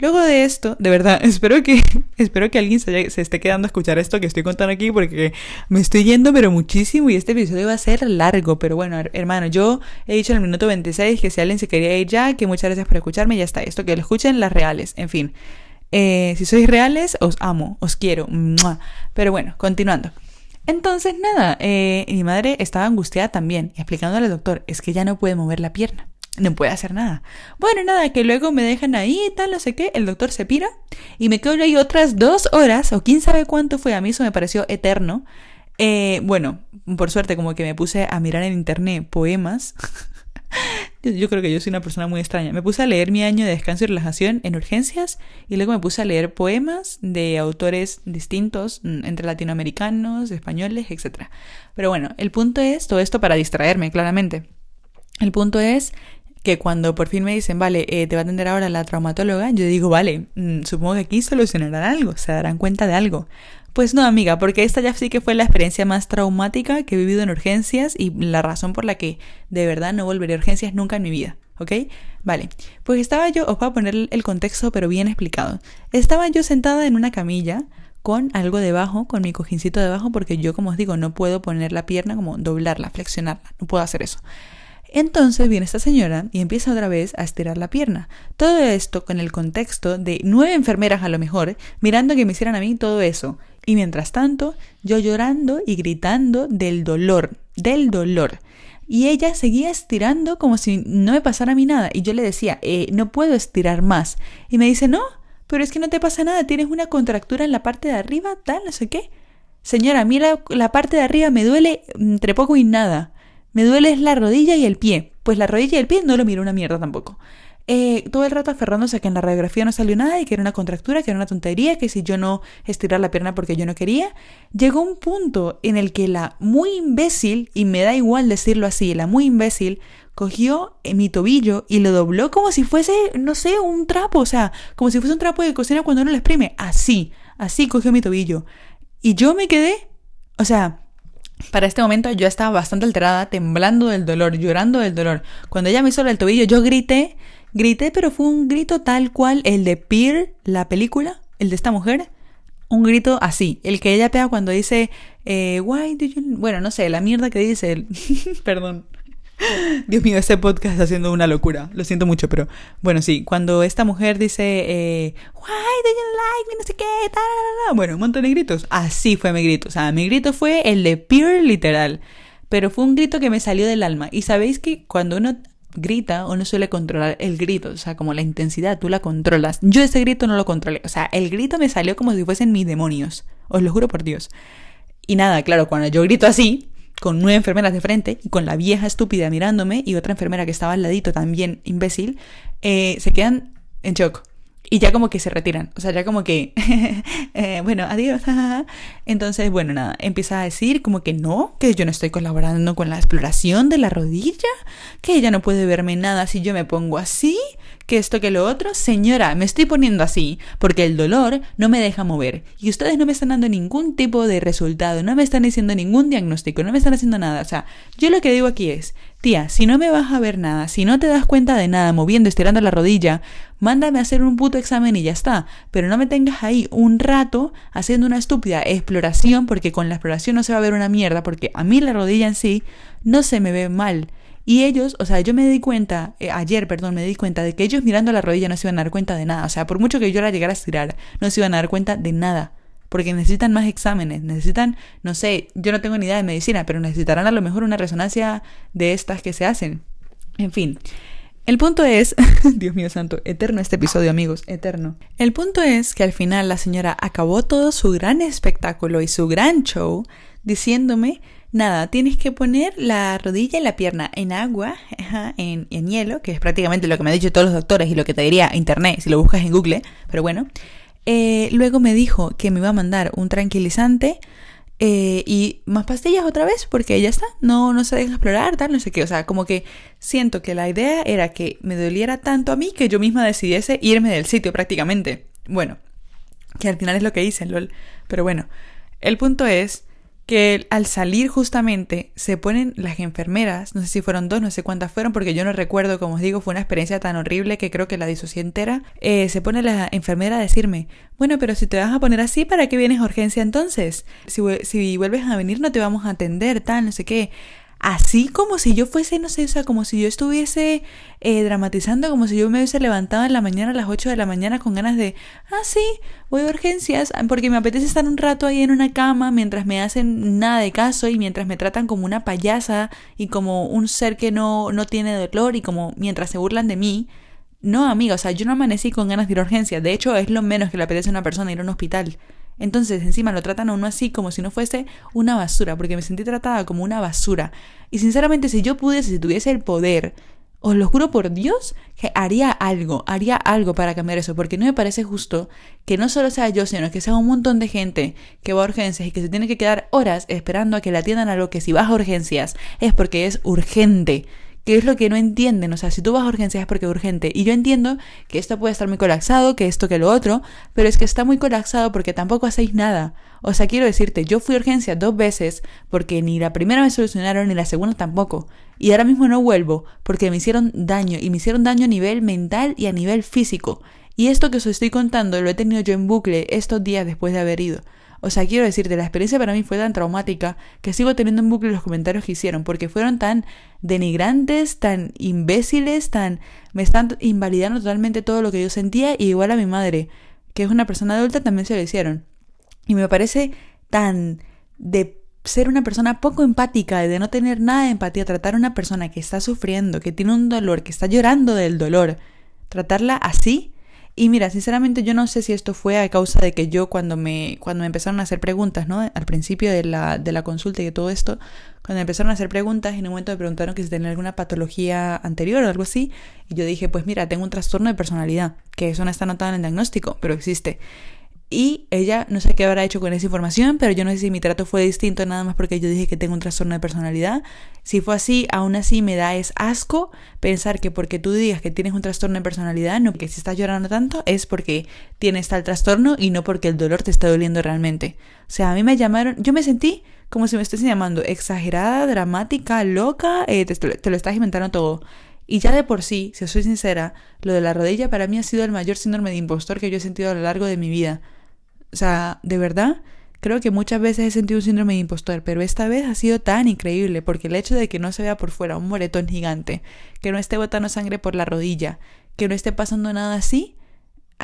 Luego de esto, de verdad, espero que, espero que alguien se, esté quedando a escuchar esto que estoy contando aquí porque me estoy yendo pero muchísimo y este episodio va a ser largo, pero bueno, hermano, yo he dicho en el minuto 26 que si alguien se quería ir ya, que muchas gracias por escucharme, ya está, esto que lo escuchen las reales, en fin. Eh, si sois reales, os amo, os quiero. Pero bueno, continuando. Entonces, nada, eh, mi madre estaba angustiada también, explicándole al doctor, es que ya no puede mover la pierna no puede hacer nada. Bueno, nada, que luego me dejan ahí tal, no sé qué, el doctor se pira y me quedo ahí otras dos horas, o quién sabe cuánto fue, a mí eso me pareció eterno, Eh, bueno, por suerte como que me puse a mirar en internet poemas. yo, creo que yo soy una persona muy extraña. Me puse a leer mi año de descanso y relajación en urgencias y luego me puse a leer poemas de autores distintos mm, entre latinoamericanos, españoles, etc. Pero bueno, el punto es, todo esto para distraerme, claramente. El punto es que cuando por fin me dicen, vale, eh, te va a atender ahora la traumatóloga, yo digo, vale, mm, supongo que aquí solucionarán algo, se darán cuenta de algo. Pues no, amiga, porque esta ya sí que fue la experiencia más traumática que he vivido en urgencias y la razón por la que de verdad no volveré a urgencias nunca en mi vida, ¿ok? Vale, pues estaba yo, os voy a poner el contexto pero bien explicado. Estaba yo sentada en una camilla con algo debajo, con mi cojincito debajo, porque yo, como os digo, no puedo poner la pierna como doblarla, flexionarla, no puedo hacer eso. Entonces viene esta señora y empieza otra vez a estirar la pierna. Todo esto con el contexto de nueve enfermeras a lo mejor mirando que me hicieran a mí todo eso. Y mientras tanto, yo llorando y gritando del dolor, del dolor. Y ella seguía estirando como si no me pasara a mí nada. Y yo le decía, eh, no puedo estirar más. Y me dice, no, pero es que no te pasa nada, tienes una contractura en la parte de arriba, tal, no sé qué. Señora, a mí la, la parte de arriba me duele entre poco y nada. Me duele la rodilla y el pie. Pues la rodilla y el pie no lo miro una mierda tampoco. Eh, todo el rato aferrándose a que en la radiografía no salió nada y que era una contractura, que era una tontería, que si yo no estirar la pierna porque yo no quería, llegó un punto en el que la muy imbécil, y me da igual decirlo así, la muy imbécil, cogió mi tobillo y lo dobló como si fuese, no sé, un trapo, o sea, como si fuese un trapo de cocina cuando uno lo exprime, así, así cogió mi tobillo. Y yo me quedé, o sea, para este momento yo estaba bastante alterada, temblando del dolor, llorando del dolor. Cuando ella me hizo el tobillo, yo grité, grité, pero fue un grito tal cual el de Peer, la película, el de esta mujer. Un grito así, el que ella pega cuando dice, eh, why do you... Bueno, no sé, la mierda que dice. Perdón. Dios mío, ese podcast está haciendo una locura. Lo siento mucho, pero bueno, sí. Cuando esta mujer dice, eh, Why do you like me? No sé qué, bueno, un montón de gritos. Así fue mi grito. O sea, mi grito fue el de pure literal. Pero fue un grito que me salió del alma. Y sabéis que cuando uno grita, uno suele controlar el grito. O sea, como la intensidad, tú la controlas. Yo ese grito no lo controlé. O sea, el grito me salió como si fuesen mis demonios. Os lo juro por Dios. Y nada, claro, cuando yo grito así, con nueve enfermeras de frente y con la vieja estúpida mirándome y otra enfermera que estaba al ladito también imbécil, eh, se quedan en shock. Y ya como que se retiran, o sea, ya como que, eh, bueno, adiós. Entonces, bueno, nada, empieza a decir como que no, que yo no estoy colaborando con la exploración de la rodilla, que ella no puede verme nada si yo me pongo así, que esto que lo otro, señora, me estoy poniendo así, porque el dolor no me deja mover. Y ustedes no me están dando ningún tipo de resultado, no me están diciendo ningún diagnóstico, no me están haciendo nada. O sea, yo lo que digo aquí es, tía, si no me vas a ver nada, si no te das cuenta de nada moviendo, estirando la rodilla, mándame a hacer un puto examen y ya está. Pero no me tengas ahí un rato haciendo una estúpida exploración, porque con la exploración no se va a ver una mierda, porque a mí la rodilla en sí no se me ve mal. Y ellos, o sea, yo me di cuenta, eh, ayer, perdón, me di cuenta de que ellos mirando la rodilla no se iban a dar cuenta de nada. O sea, por mucho que yo la llegara a estirar, no se iban a dar cuenta de nada. Porque necesitan más exámenes, necesitan, no sé, yo no tengo ni idea de medicina, pero necesitarán a lo mejor una resonancia de estas que se hacen. En fin. El punto es, Dios mío santo, eterno este episodio amigos, eterno. El punto es que al final la señora acabó todo su gran espectáculo y su gran show diciéndome Nada, tienes que poner la rodilla y la pierna en agua, en, hielo, que es prácticamente lo que me han dicho todos los doctores y lo que te diría internet si lo buscas en Google, pero bueno. Eh, luego me dijo que me iba a mandar un tranquilizante eh, y más pastillas otra vez, porque ya está, no, no se deja explorar, tal, no sé qué. O sea, como que siento que la idea era que me doliera tanto a mí que yo misma decidiese irme del sitio prácticamente. Bueno, que al final es lo que hice, lol. Pero bueno, el punto es que al salir justamente se ponen las enfermeras, no sé si fueron dos, no sé cuántas fueron, porque yo no recuerdo, como os digo, fue una experiencia tan horrible que creo que la disocié entera, eh, se pone la enfermera a decirme, bueno, pero si te vas a poner así, ¿para qué vienes a urgencia entonces? Si, si vuelves a venir no te vamos a atender, tal, no sé qué así como si yo fuese, no sé, o sea, como si yo estuviese eh, dramatizando, como si yo me hubiese levantado en la mañana a las 8 de la mañana con ganas de, ah, sí, voy a urgencias, ah, porque me apetece estar un rato ahí en una cama mientras me hacen nada de caso y mientras me tratan como una payasa y como un ser que no, no tiene dolor y como mientras se burlan de mí. No, amiga, o sea, yo no amanecí con ganas de ir a urgencias. De hecho, es lo menos que le apetece a una persona ir a un hospital. Entonces, encima lo tratan a uno así como si no fuese una basura, porque me sentí tratada como una basura. Y sinceramente, si yo pudiese, si tuviese el poder, os lo juro por Dios que haría algo, haría algo para cambiar eso, porque no me parece justo que no solo sea yo, sino que sea un montón de gente que va a urgencias y que se tiene que quedar horas esperando a que le atiendan a lo que si vas a urgencias es porque es urgente que es lo que no entienden. O sea, si tú vas a urgencias es porque es urgente. Y yo entiendo que esto puede estar muy colapsado, que esto, que lo otro, pero es que está muy colapsado porque tampoco hacéis nada. O sea, quiero decirte, yo fui a urgencias dos veces porque ni la primera me solucionaron ni la segunda tampoco. Y ahora mismo no vuelvo porque me hicieron daño y me hicieron daño a nivel mental y a nivel físico. Y esto que os estoy contando lo he tenido yo en bucle estos días después de haber ido. O sea, quiero decirte, la experiencia para mí fue tan traumática que sigo teniendo en bucle los comentarios que hicieron, porque fueron tan denigrantes, tan imbéciles, tan... me están invalidando totalmente todo lo que yo sentía y igual a mi madre, que es una persona adulta, también se lo hicieron. Y me parece tan de ser una persona poco empática, de no tener nada de empatía, tratar a una persona que está sufriendo, que tiene un dolor, que está llorando del dolor, tratarla así, y mira, sinceramente yo no sé si esto fue a causa de que yo cuando me, cuando me empezaron a hacer preguntas, ¿no? Al principio de la, de la consulta y de todo esto, cuando me empezaron a hacer preguntas en un momento me preguntaron que si tenía alguna patología anterior o algo así, y yo dije, pues mira, tengo un trastorno de personalidad, que eso no está anotado en el diagnóstico, pero existe. Y ella no sé qué habrá hecho con esa información, pero yo no sé si mi trato fue distinto nada más porque yo dije que tengo un trastorno de personalidad. Si fue así, aún así me da es asco pensar que porque tú digas que tienes un trastorno de personalidad, no que si estás llorando tanto es porque tienes tal trastorno y no porque el dolor te está doliendo realmente. O sea, a mí me llamaron, yo me sentí como si me estuviesen llamando exagerada, dramática, loca, eh, te, te lo estás inventando todo. Y ya de por sí, si soy sincera, lo de la rodilla para mí ha sido el mayor síndrome de impostor que yo he sentido a lo largo de mi vida. O sea, de verdad, creo que muchas veces he sentido un síndrome de impostor, pero esta vez ha sido tan increíble porque el hecho de que no se vea por fuera un moretón gigante, que no esté botando sangre por la rodilla, que no esté pasando nada así,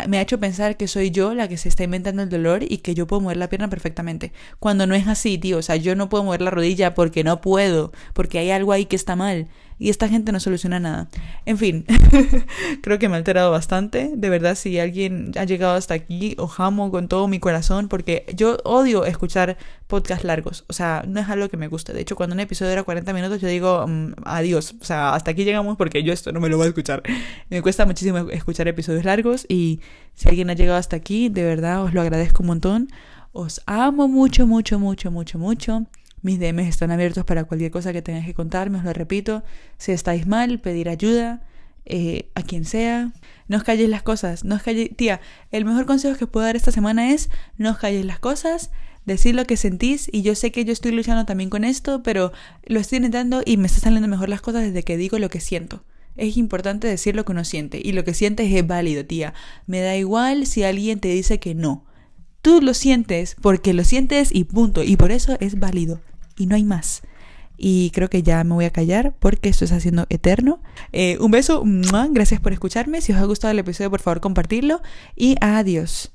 me ha hecho pensar que soy yo la que se está inventando el dolor y que yo puedo mover la pierna perfectamente. Cuando no es así, tío, o sea, yo no puedo mover la rodilla porque no puedo, porque hay algo ahí que está mal y esta gente no soluciona nada. En fin, creo que me ha alterado bastante. De verdad, si alguien ha llegado hasta aquí, os amo con todo mi corazón porque yo odio escuchar podcasts largos. O sea, no es algo que me guste. De hecho, cuando un episodio era 40 minutos, yo digo mm, adiós. O sea, hasta aquí llegamos porque yo esto no me lo voy a escuchar. Me cuesta muchísimo escuchar episodios largos y si alguien ha llegado hasta aquí, de verdad os lo agradezco un montón. Os amo mucho, mucho, mucho, mucho, mucho. Mis DMs están abiertos para cualquier cosa que tengáis que contarme, os lo repito. Si estáis mal, pedir ayuda eh, a quien sea. No os calléis las cosas, no os calléis... Tía, el mejor consejo que puedo dar esta semana es no os calléis las cosas, decir lo que sentís y yo sé que yo estoy luchando también con esto, pero lo estoy intentando y me están saliendo mejor las cosas desde que digo lo que siento. Es importante decir lo que uno siente y lo que sientes es válido, tía. Me da igual si alguien te dice que no. Tú lo sientes porque lo sientes y punto. Y por eso es válido y no hay más. Y creo que ya me voy a callar porque esto está haciendo eterno. Eh, un beso, gracias por escucharme. Si os ha gustado el episodio, por favor, compartirlo. Y adiós.